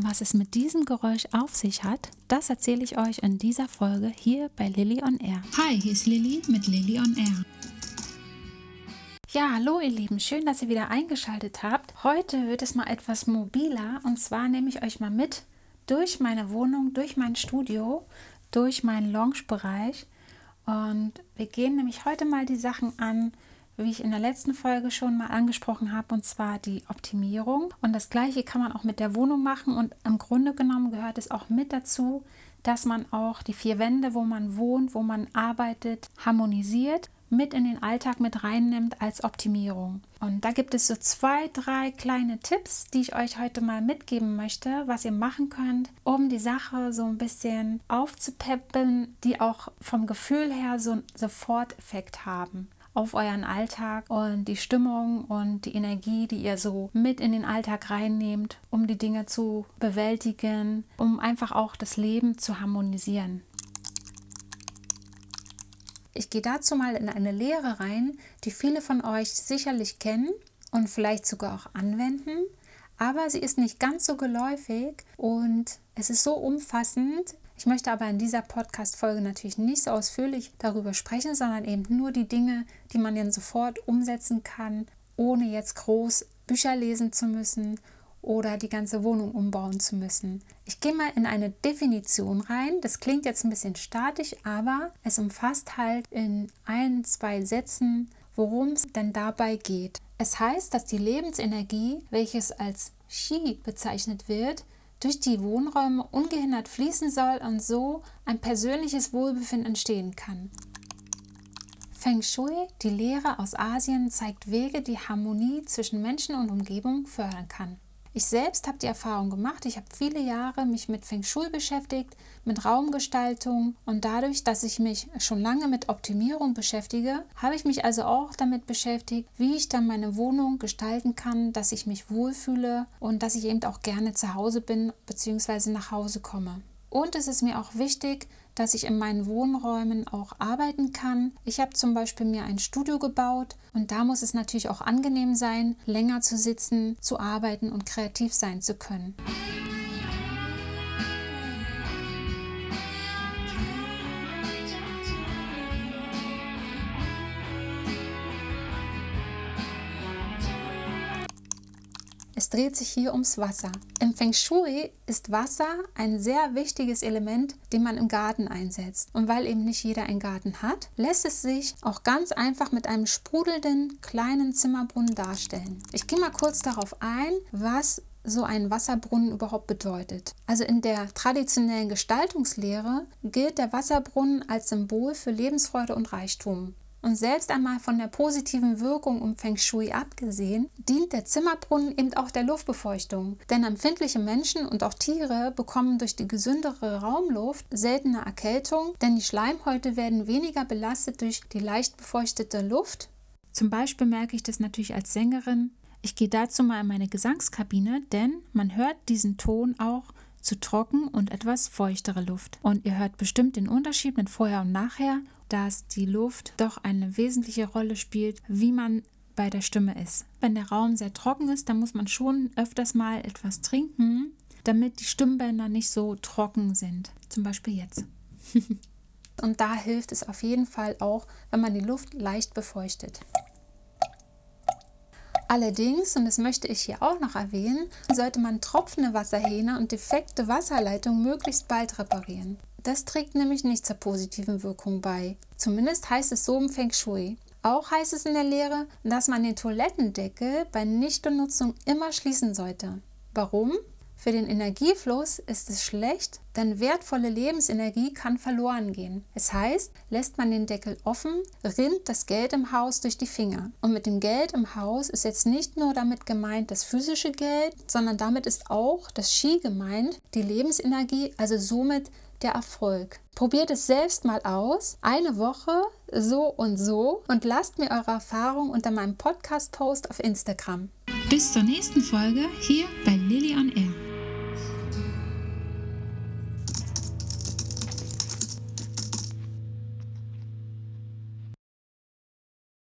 Was es mit diesem Geräusch auf sich hat, das erzähle ich euch in dieser Folge hier bei Lilly on Air. Hi, hier ist Lilly mit Lilly on Air. Ja, hallo ihr Lieben, schön, dass ihr wieder eingeschaltet habt. Heute wird es mal etwas mobiler und zwar nehme ich euch mal mit durch meine Wohnung, durch mein Studio, durch meinen Lounge-Bereich und wir gehen nämlich heute mal die Sachen an, wie ich in der letzten Folge schon mal angesprochen habe, und zwar die Optimierung. Und das gleiche kann man auch mit der Wohnung machen und im Grunde genommen gehört es auch mit dazu, dass man auch die vier Wände, wo man wohnt, wo man arbeitet, harmonisiert mit in den Alltag mit reinnimmt als Optimierung. Und da gibt es so zwei, drei kleine Tipps, die ich euch heute mal mitgeben möchte, was ihr machen könnt, um die Sache so ein bisschen aufzupeppen, die auch vom Gefühl her so einen Soforteffekt haben auf euren Alltag und die Stimmung und die Energie, die ihr so mit in den Alltag reinnehmt, um die Dinge zu bewältigen, um einfach auch das Leben zu harmonisieren. Ich gehe dazu mal in eine Lehre rein, die viele von euch sicherlich kennen und vielleicht sogar auch anwenden, aber sie ist nicht ganz so geläufig und es ist so umfassend, ich möchte aber in dieser Podcast-Folge natürlich nicht so ausführlich darüber sprechen, sondern eben nur die Dinge, die man dann sofort umsetzen kann, ohne jetzt groß Bücher lesen zu müssen oder die ganze Wohnung umbauen zu müssen. Ich gehe mal in eine Definition rein. Das klingt jetzt ein bisschen statisch, aber es umfasst halt in ein, zwei Sätzen, worum es denn dabei geht. Es heißt, dass die Lebensenergie, welches als Qi bezeichnet wird, durch die Wohnräume ungehindert fließen soll und so ein persönliches Wohlbefinden entstehen kann. Feng Shui, die Lehre aus Asien, zeigt Wege, die Harmonie zwischen Menschen und Umgebung fördern kann. Ich selbst habe die Erfahrung gemacht, ich habe viele Jahre mich mit Feng Shui beschäftigt, mit Raumgestaltung und dadurch, dass ich mich schon lange mit Optimierung beschäftige, habe ich mich also auch damit beschäftigt, wie ich dann meine Wohnung gestalten kann, dass ich mich wohlfühle und dass ich eben auch gerne zu Hause bin bzw. nach Hause komme. Und es ist mir auch wichtig, dass ich in meinen Wohnräumen auch arbeiten kann. Ich habe zum Beispiel mir ein Studio gebaut und da muss es natürlich auch angenehm sein, länger zu sitzen, zu arbeiten und kreativ sein zu können. Dreht sich hier ums Wasser. Im Feng Shui ist Wasser ein sehr wichtiges Element, den man im Garten einsetzt. Und weil eben nicht jeder einen Garten hat, lässt es sich auch ganz einfach mit einem sprudelnden kleinen Zimmerbrunnen darstellen. Ich gehe mal kurz darauf ein, was so ein Wasserbrunnen überhaupt bedeutet. Also in der traditionellen Gestaltungslehre gilt der Wasserbrunnen als Symbol für Lebensfreude und Reichtum. Und selbst einmal von der positiven Wirkung um Feng Shui abgesehen, dient der Zimmerbrunnen eben auch der Luftbefeuchtung. Denn empfindliche Menschen und auch Tiere bekommen durch die gesündere Raumluft seltene Erkältung, denn die Schleimhäute werden weniger belastet durch die leicht befeuchtete Luft. Zum Beispiel merke ich das natürlich als Sängerin. Ich gehe dazu mal in meine Gesangskabine, denn man hört diesen Ton auch zu trocken und etwas feuchtere Luft. Und ihr hört bestimmt den Unterschied mit vorher und nachher dass die Luft doch eine wesentliche Rolle spielt, wie man bei der Stimme ist. Wenn der Raum sehr trocken ist, dann muss man schon öfters mal etwas trinken, damit die Stimmbänder nicht so trocken sind. Zum Beispiel jetzt. Und da hilft es auf jeden Fall auch, wenn man die Luft leicht befeuchtet. Allerdings, und das möchte ich hier auch noch erwähnen, sollte man tropfende Wasserhähne und defekte Wasserleitungen möglichst bald reparieren. Das trägt nämlich nicht zur positiven Wirkung bei. Zumindest heißt es so im Feng Shui. Auch heißt es in der Lehre, dass man den Toilettendeckel bei Nichtbenutzung immer schließen sollte. Warum? Für den Energiefluss ist es schlecht, denn wertvolle Lebensenergie kann verloren gehen. Es heißt, lässt man den Deckel offen, rinnt das Geld im Haus durch die Finger. Und mit dem Geld im Haus ist jetzt nicht nur damit gemeint das physische Geld, sondern damit ist auch das Ski gemeint, die Lebensenergie, also somit der Erfolg. Probiert es selbst mal aus, eine Woche so und so und lasst mir eure Erfahrung unter meinem Podcast-Post auf Instagram. Bis zur nächsten Folge hier bei Lilly on Air.